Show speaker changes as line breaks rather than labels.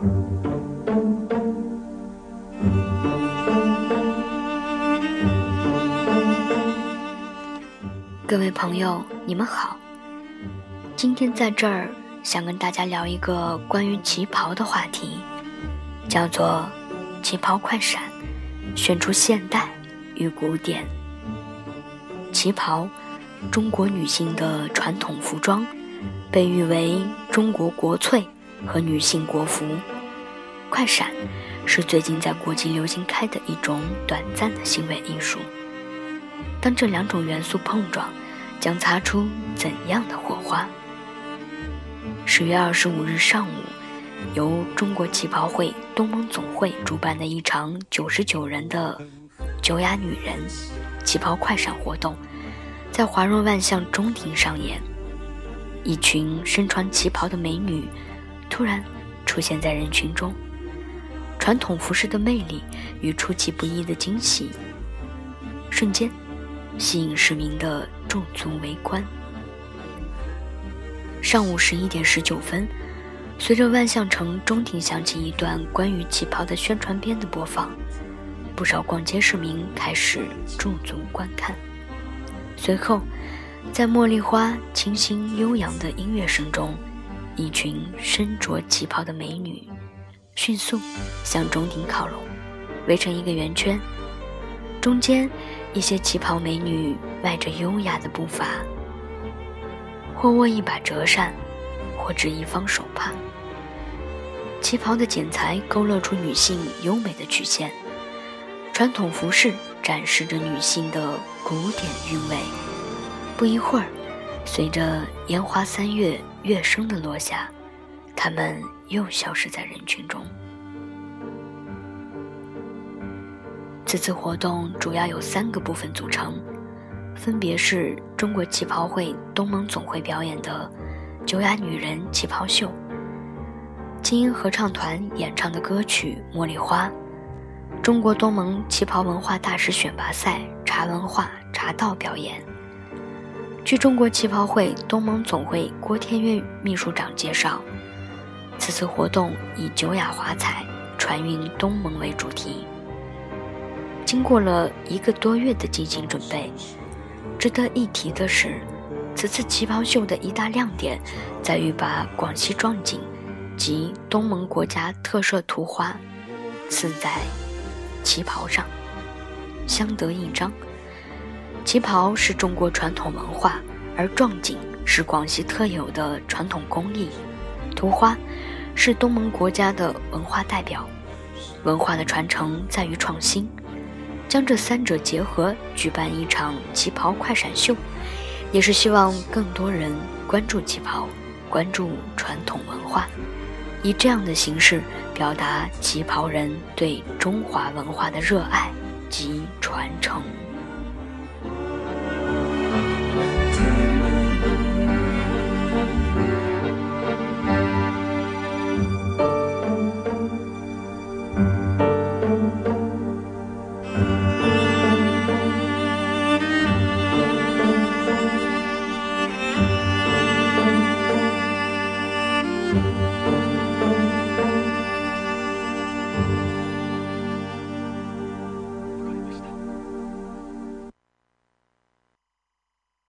各位朋友你们好。今天在这儿想跟大家聊一个关于旗袍的话题叫做旗袍快闪选出现代与古典旗袍中国女性的传统服装被誉为中国国粹和女性国服。快闪，是最近在国际流行开的一种短暂的行为艺术。当这两种元素碰撞，将擦出怎样的火花？十月二十五日上午，由中国旗袍会东盟总会主办的一场九十九人的“九雅女人”旗袍快闪活动，在华润万象中庭上演。一群身穿旗袍的美女突然出现在人群中，传统服饰的魅力与出其不意的惊喜，瞬间。吸引市民的驻足围观。上午十一点十九分，随着万象城中庭响起一段关于旗袍的宣传片的播放，不少逛街市民开始驻足观看。随后，在茉莉花清新悠扬的音乐声中，一群身着旗袍的美女迅速向中庭靠拢，围成一个圆圈，中间。一些旗袍美女迈着优雅的步伐，或握一把折扇，或执一方手帕。旗袍的剪裁勾勒出女性优美的曲线，传统服饰展示着女性的古典韵味。不一会儿，随着烟花三月乐声的落下，他们又消失在人群中。此次活动主要由三个部分组成，分别是中国旗袍会东盟总会表演的《九雅女人旗袍秀》，精英合唱团演唱的歌曲《茉莉花》，中国东盟旗袍文化大使选拔赛茶文化茶道表演。据中国旗袍会东盟总会郭天岳秘书长介绍，此次活动以“九雅华彩，传运东盟”为主题。经过了一个多月的精心准备，值得一提的是，此次旗袍秀的一大亮点在于把广西壮锦及东盟国家特色图花刺在旗袍上，相得益彰。旗袍是中国传统文化，而壮锦是广西特有的传统工艺，图花是东盟国家的文化代表。文化的传承在于创新。将这三者结合，举办一场旗袍快闪秀，也是希望更多人关注旗袍，关注传统文化，以这样的形式表达旗袍人对中华文化的热爱及传承。